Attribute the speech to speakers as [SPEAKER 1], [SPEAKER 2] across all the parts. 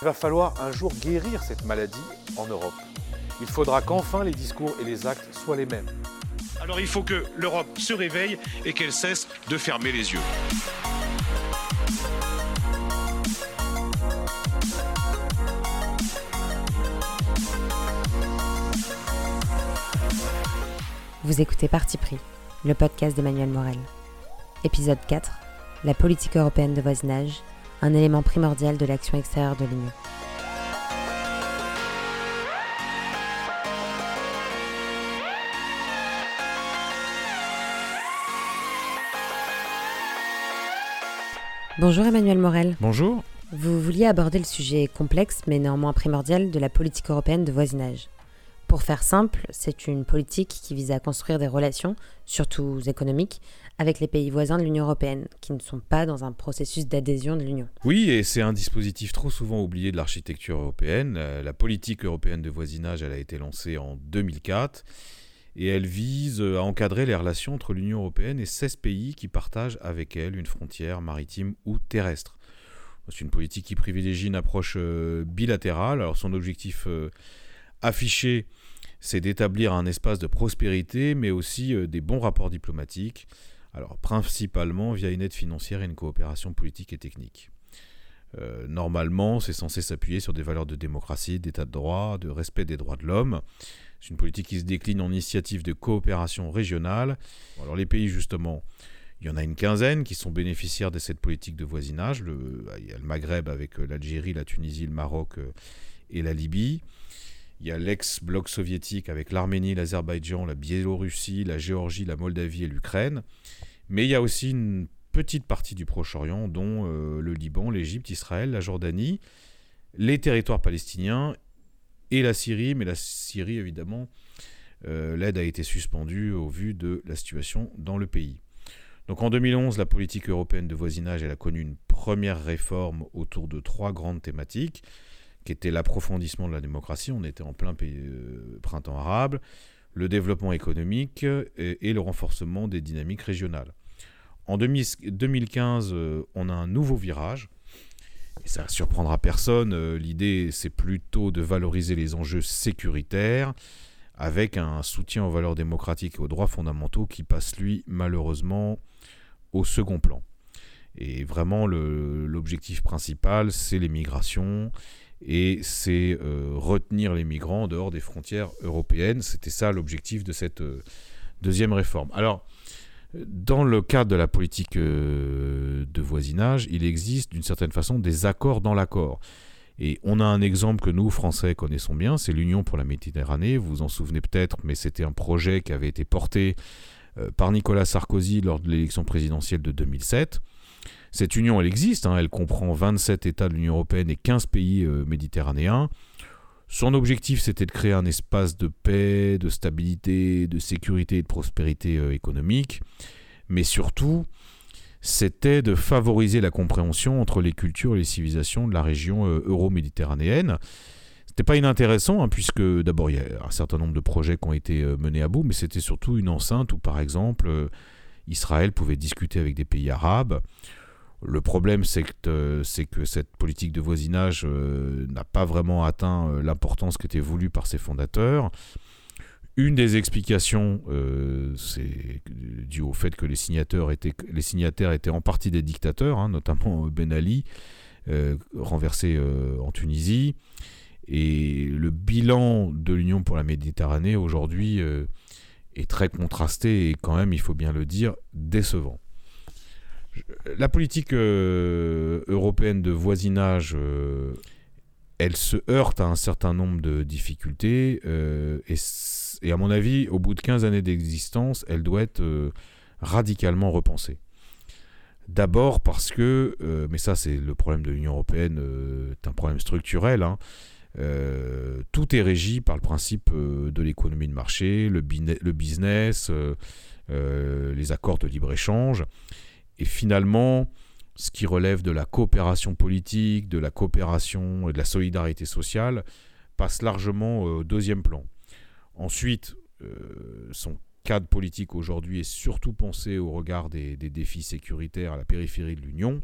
[SPEAKER 1] Il va falloir un jour guérir cette maladie en Europe. Il faudra qu'enfin les discours et les actes soient les mêmes.
[SPEAKER 2] Alors il faut que l'Europe se réveille et qu'elle cesse de fermer les yeux.
[SPEAKER 3] Vous écoutez Parti pris, le podcast d'Emmanuel Morel. Épisode 4 La politique européenne de voisinage, un élément primordial de l'action extérieure de l'Union. Bonjour Emmanuel Morel.
[SPEAKER 4] Bonjour.
[SPEAKER 3] Vous vouliez aborder le sujet complexe mais néanmoins primordial de la politique européenne de voisinage. Pour faire simple, c'est une politique qui vise à construire des relations, surtout économiques, avec les pays voisins de l'Union européenne, qui ne sont pas dans un processus d'adhésion de l'Union.
[SPEAKER 4] Oui, et c'est un dispositif trop souvent oublié de l'architecture européenne. Euh, la politique européenne de voisinage, elle a été lancée en 2004 et elle vise à encadrer les relations entre l'Union européenne et 16 pays qui partagent avec elle une frontière maritime ou terrestre. C'est une politique qui privilégie une approche euh, bilatérale. Alors son objectif euh, affiché, c'est d'établir un espace de prospérité, mais aussi euh, des bons rapports diplomatiques, alors principalement via une aide financière et une coopération politique et technique. normalement, c'est censé s'appuyer sur des valeurs de démocratie, d'état de droit, de respect des droits de l'homme. C'est une politique qui se décline en initiative de coopération régionale. Alors les pays justement, il y en a une quinzaine qui sont bénéficiaires de cette politique de voisinage. Le, il y a le Maghreb avec euh, l'Algérie, la Tunisie, le Maroc euh, et la Libye. Il y a l'ex-bloc soviétique avec l'Arménie, l'Azerbaïdjan, la Biélorussie, la Géorgie, la Moldavie et l'Ukraine. Mais il y a aussi une petite partie du Proche-Orient, dont euh, le Liban, l'Égypte, Israël, la Jordanie, les territoires palestiniens et la Syrie, mais la Syrie, évidemment, euh, l'aide a été suspendue au vu de la situation dans le pays. Donc en 2011, la politique européenne de voisinage a connu une première réforme autour de trois grandes thématiques, qui étaient l'approfondissement de la démocratie, on était en plein euh, printemps arabe, le développement économique et, le renforcement des dynamiques régionales. En 2015, euh, on a un nouveau virage et ça surprendra personne. Euh, l'idée, c'est plutôt de valoriser les enjeux sécuritaires avec un soutien aux valeurs démocratiques et aux droits fondamentaux qui passe, lui, malheureusement, au second plan. Et vraiment, l'objectif principal, c'est les migrations et c'est euh, retenir les migrants en dehors des frontières européennes. C'était ça l'objectif de cette euh, deuxième réforme. Alors, dans le cadre de la politique euh, de voisinage, il existe d'une certaine façon des accords dans l'accord. Et on a un exemple que nous, Français, connaissons bien, c'est l'Union pour la Méditerranée. Vous vous en souvenez peut-être, mais c'était un projet qui avait été porté par Nicolas Sarkozy lors de l'élection présidentielle de 2007. Cette union, elle existe, hein. elle comprend 27 États de l'Union européenne et 15 pays euh, méditerranéens. Son objectif, c'était de créer un espace de paix, de stabilité, de sécurité et de prospérité euh, économique, mais surtout, c'était de favoriser la compréhension entre les cultures et les civilisations de la région euh, euro-méditerranéenne. C'était pas inintéressant, hein, puisque d'abord il y a un certain nombre de projets qui ont été menés à bout, mais c'était surtout une enceinte où, par exemple, Israël pouvait discuter avec des pays arabes. Le problème, c'est que, cette politique de voisinage euh, n'a pas vraiment atteint euh, l'importance qui était voulue par ses fondateurs. Une des explications, euh, c'est dû au fait que les signataires étaient, les signataires étaient en partie des dictateurs, hein, notamment Ben Ali, renversé en Tunisie. Et le bilan de l'Union pour la Méditerranée aujourd'hui est très contrasté et quand même, il faut bien le dire, décevant la politique euh, européenne de voisinage, euh, elle se heurte à un certain nombre de difficultés euh, et, à mon avis, au bout de 15 années d'existence, elle doit être radicalement repensée. D'abord parce que, mais ça c'est le problème de l'Union européenne, c'est un problème structurel, hein, tout est régi par le principe de l'économie de marché, le, le business, les accords de libre-échange. Et finalement, ce qui relève de la coopération politique, de la coopération et de la solidarité sociale passe largement au deuxième plan. Ensuite, euh, son cadre politique aujourd'hui est surtout pensé au regard des, défis sécuritaires à la périphérie de l'Union.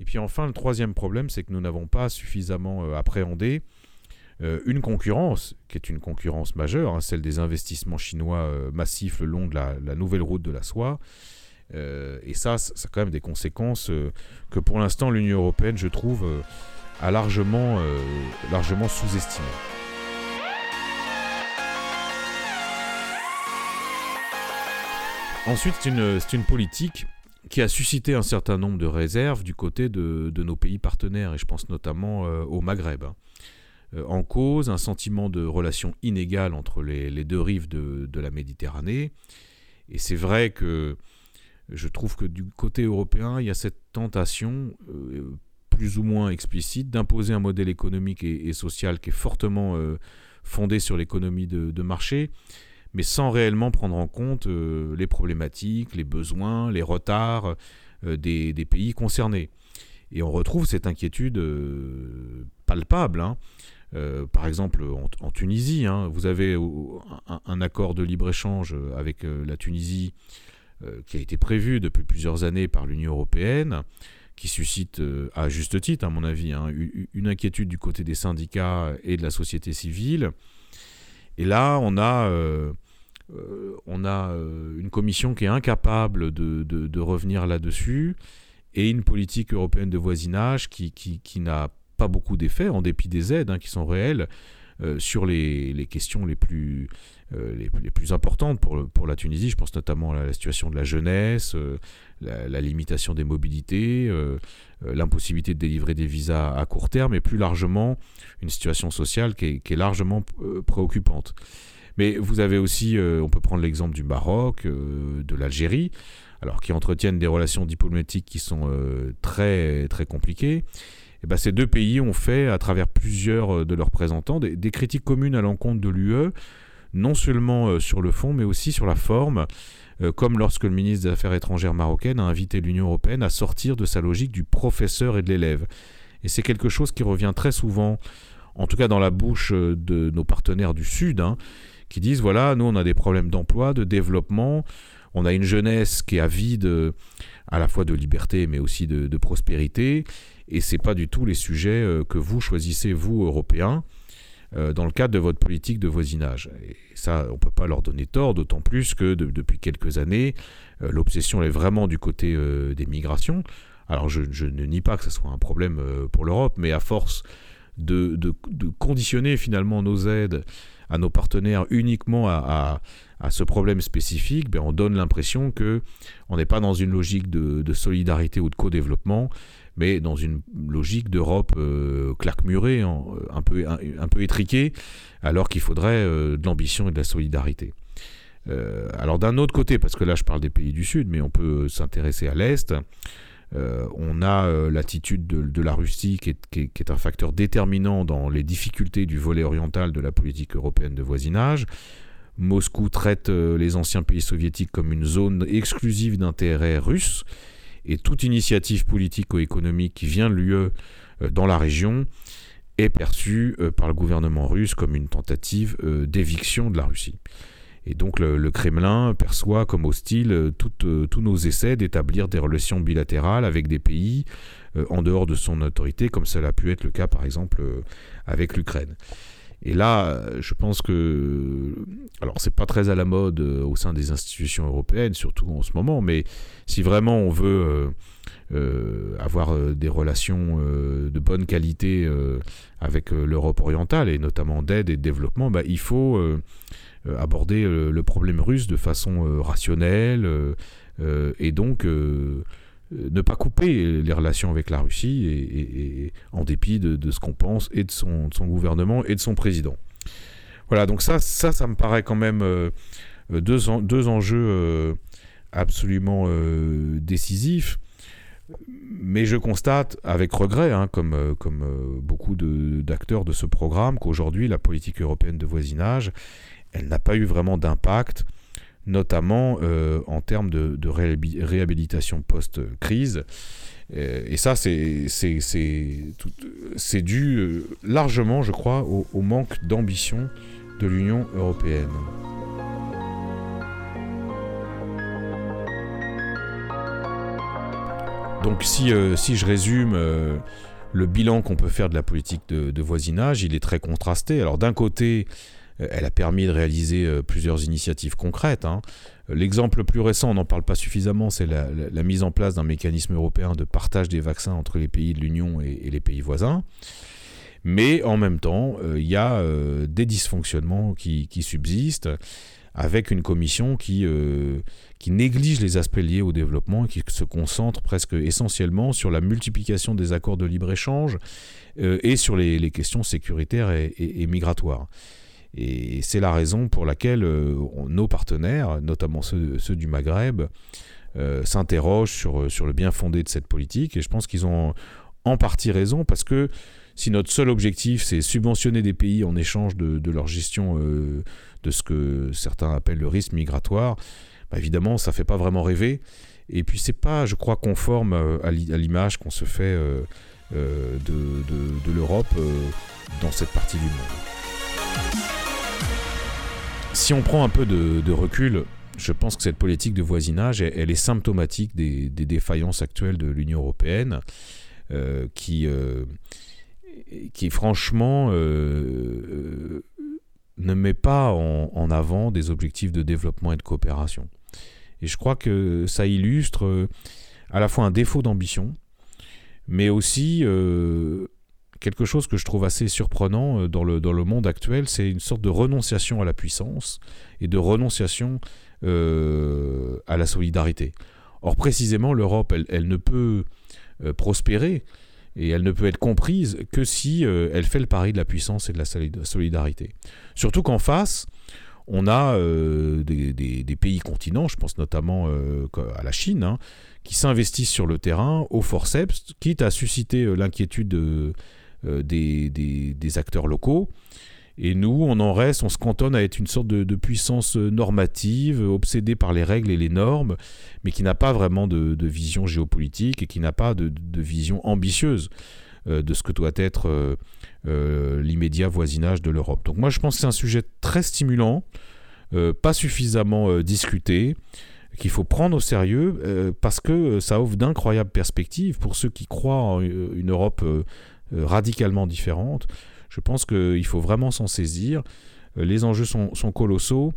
[SPEAKER 4] Et puis enfin, le troisième problème, c'est que nous n'avons pas suffisamment appréhendé une concurrence, qui est une concurrence majeure, hein, celle des investissements chinois massifs le long de la, nouvelle route de la soie. Et ça, ça a quand même des conséquences que pour l'instant l'Union européenne, je trouve, a largement, largement sous-estimées. Ensuite, c'est une, une, politique qui a suscité un certain nombre de réserves du côté de, de nos pays partenaires, et je pense notamment euh, au Maghreb. Hein. Euh, en cause, un sentiment de relation inégale entre les, les deux rives de, de, la Méditerranée. Et c'est vrai que je trouve que du côté européen, il y a cette tentation, euh, plus ou moins explicite, d'imposer un modèle économique et, social qui est fortement fondé sur l'économie de, marché mais sans réellement prendre en compte euh, les problématiques, les besoins, les retards euh, des, pays concernés. Et on retrouve cette inquiétude euh, palpable. Hein. par exemple, en, Tunisie, hein, vous avez un, accord de libre-échange avec la Tunisie qui a été prévu depuis plusieurs années par l'Union européenne, qui suscite, à juste titre, à mon avis, hein, une inquiétude du côté des syndicats et de la société civile. Et là, on a euh, on a euh, une commission qui est incapable de, revenir là-dessus et une politique européenne de voisinage qui, n'a pas beaucoup d'effets, en dépit des aides hein, qui sont réelles, euh, sur les, questions les plus, les, plus importantes pour, pour la Tunisie. Je pense notamment à la situation de la jeunesse, la, limitation des mobilités, l'impossibilité de délivrer des visas à court terme et plus largement une situation sociale qui est largement préoccupante. Mais vous avez aussi, euh, on peut prendre l'exemple du Maroc, euh, de l'Algérie, alors qui entretiennent des relations diplomatiques qui sont euh, très très compliquées. Et ben, ces deux pays ont fait, à travers plusieurs de leurs représentants, des, critiques communes à l'encontre de l'UE, non seulement sur le fond, mais aussi sur la forme, comme lorsque le ministre des Affaires étrangères marocaine a invité l'Union européenne à sortir de sa logique du professeur et de l'élève. Et c'est quelque chose qui revient très souvent, en tout cas dans la bouche de nos partenaires du Sud, hein, qui disent voilà, nous on a des problèmes d'emploi, de développement, on a une jeunesse qui est avide euh, à la fois de liberté mais aussi de, prospérité, et c'est pas du tout les sujets euh, que vous choisissez vous Européens euh, dans le cadre de votre politique de voisinage. Et ça, on peut pas leur donner tort, d'autant plus que depuis quelques années, l'obsession est vraiment du côté des migrations. Alors je, ne nie pas que ce soit un problème pour l'Europe, mais à force de, de, conditionner finalement nos aides à nos partenaires uniquement à, ce problème spécifique, ben on donne l'impression que on n'est pas dans une logique de, solidarité ou de co-développement, mais dans une logique d'Europe euh, claque-murée, un, peu, un, peu étriquée, alors qu'il faudrait euh, de l'ambition et de la solidarité. Euh, alors d'un autre côté, parce que là je parle des pays du Sud, mais on peut s'intéresser à l'Est, euh, on a euh, l'attitude de, la Russie qui est, un facteur déterminant dans les difficultés du volet oriental de la politique européenne de voisinage. Moscou traite euh, les anciens pays soviétiques comme une zone exclusive d'intérêt russe et toute initiative politique ou économique qui vient de l'UE dans la région est perçue par le gouvernement russe comme une tentative d'éviction de la Russie. Et donc le, Kremlin perçoit comme hostile euh, euh, tous nos essais d'établir des relations bilatérales avec des pays euh, en dehors de son autorité, comme cela a pu être le cas par exemple avec l'Ukraine. Et là, je pense que, alors c'est pas très à la mode au sein des institutions européennes, surtout en ce moment, mais si vraiment on veut avoir des relations de bonne qualité avec l'Europe orientale et notamment d'aide et de développement, bah, il faut euh, aborder euh, le problème russe de façon euh, rationnelle et donc ne pas couper les relations avec la Russie et, en dépit de, ce qu'on pense et de son, gouvernement et de son président. Voilà, donc ça, ça, ça me paraît quand même deux, deux, enjeux absolument décisifs. Mais je constate avec regret, hein, comme, comme beaucoup d'acteurs de, de, ce programme, qu'aujourd'hui la politique européenne de voisinage elle n'a pas eu vraiment d'impact, notamment euh, en termes de, réhabilitation post-crise. Euh, et ça, c'est dû euh, largement, je crois, au manque d'ambition de l'Union européenne. Donc si, si je résume le bilan qu'on peut faire de la politique de, voisinage, il est très contrasté. Alors d'un côté, elle a permis de réaliser plusieurs initiatives concrètes. Hein. L'exemple le plus récent, on n'en parle pas suffisamment, c'est la, mise en place d'un mécanisme européen de partage des vaccins entre les pays de l'Union et, les pays voisins. Mais en même temps, il y a des dysfonctionnements qui subsistent avec une commission qui, euh, néglige les aspects liés au développement et qui se concentre presque essentiellement sur la multiplication des accords de libre-échange euh, et sur les, questions sécuritaires et, migratoires. Et c'est la raison pour laquelle euh, nos partenaires, notamment ceux, du Maghreb, s'interrogent sur, sur le bien fondé de cette politique. Et je pense qu'ils ont en partie raison parce que si notre seul objectif c'est subventionner des pays en échange de, leur gestion de ce que certains appellent le risque migratoire, bah, évidemment, ça ne fait pas vraiment rêver. Et puis, c'est pas, je crois, conforme euh, à l'image qu'on se fait euh, euh, de, l'Europe dans cette partie du monde. Si on prend un peu de, recul, je pense que cette politique de voisinage, elle, est symptomatique des, défaillances actuelles de l'Union européenne, qui, qui franchement ne met pas en, avant des objectifs de développement et de coopération. Et je crois que ça illustre euh, à la fois un défaut d'ambition, mais aussi euh, quelque chose que je trouve assez surprenant euh, dans le, dans le monde actuel, c'est une sorte de renonciation à la puissance et de renonciation à la solidarité. Or précisément, l'Europe, elle, ne peut prospérer et elle ne peut être comprise que si euh, elle fait le pari de la puissance et de la solidarité. Surtout qu'en face, on a euh, des, pays continents, je pense notamment euh, à la Chine, hein, qui s'investissent sur le terrain au forceps, quitte à susciter l'inquiétude des, acteurs locaux. Et nous, on en reste, on se cantonne à être une sorte de, puissance normative, obsédée par les règles et les normes, mais qui n'a pas vraiment de, vision géopolitique et qui n'a pas de, vision ambitieuse euh, de ce que doit être euh, euh, l'immédiat voisinage de l'Europe. Donc moi, je pense que c'est un sujet très stimulant, pas suffisamment discuté qu'il faut prendre au sérieux parce que ça offre d'incroyables perspectives pour ceux qui croient en une Europe radicalement différente. Je pense qu'il faut vraiment s'en saisir. Euh, les enjeux sont, colossaux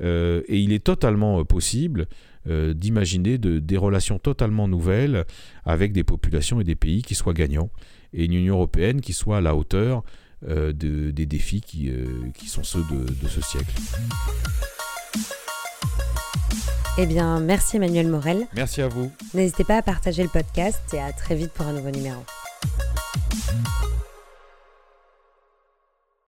[SPEAKER 4] euh, et il est totalement euh, possible d'imaginer de, des relations totalement nouvelles avec des populations et des pays qui soient gagnants et une Union européenne qui soit à la hauteur des défis qui, qui sont ceux de, de ce siècle.
[SPEAKER 3] Eh bien, merci Emmanuel Morel.
[SPEAKER 4] Merci à vous.
[SPEAKER 3] N'hésitez pas à partager le podcast et à très vite pour un nouveau numéro.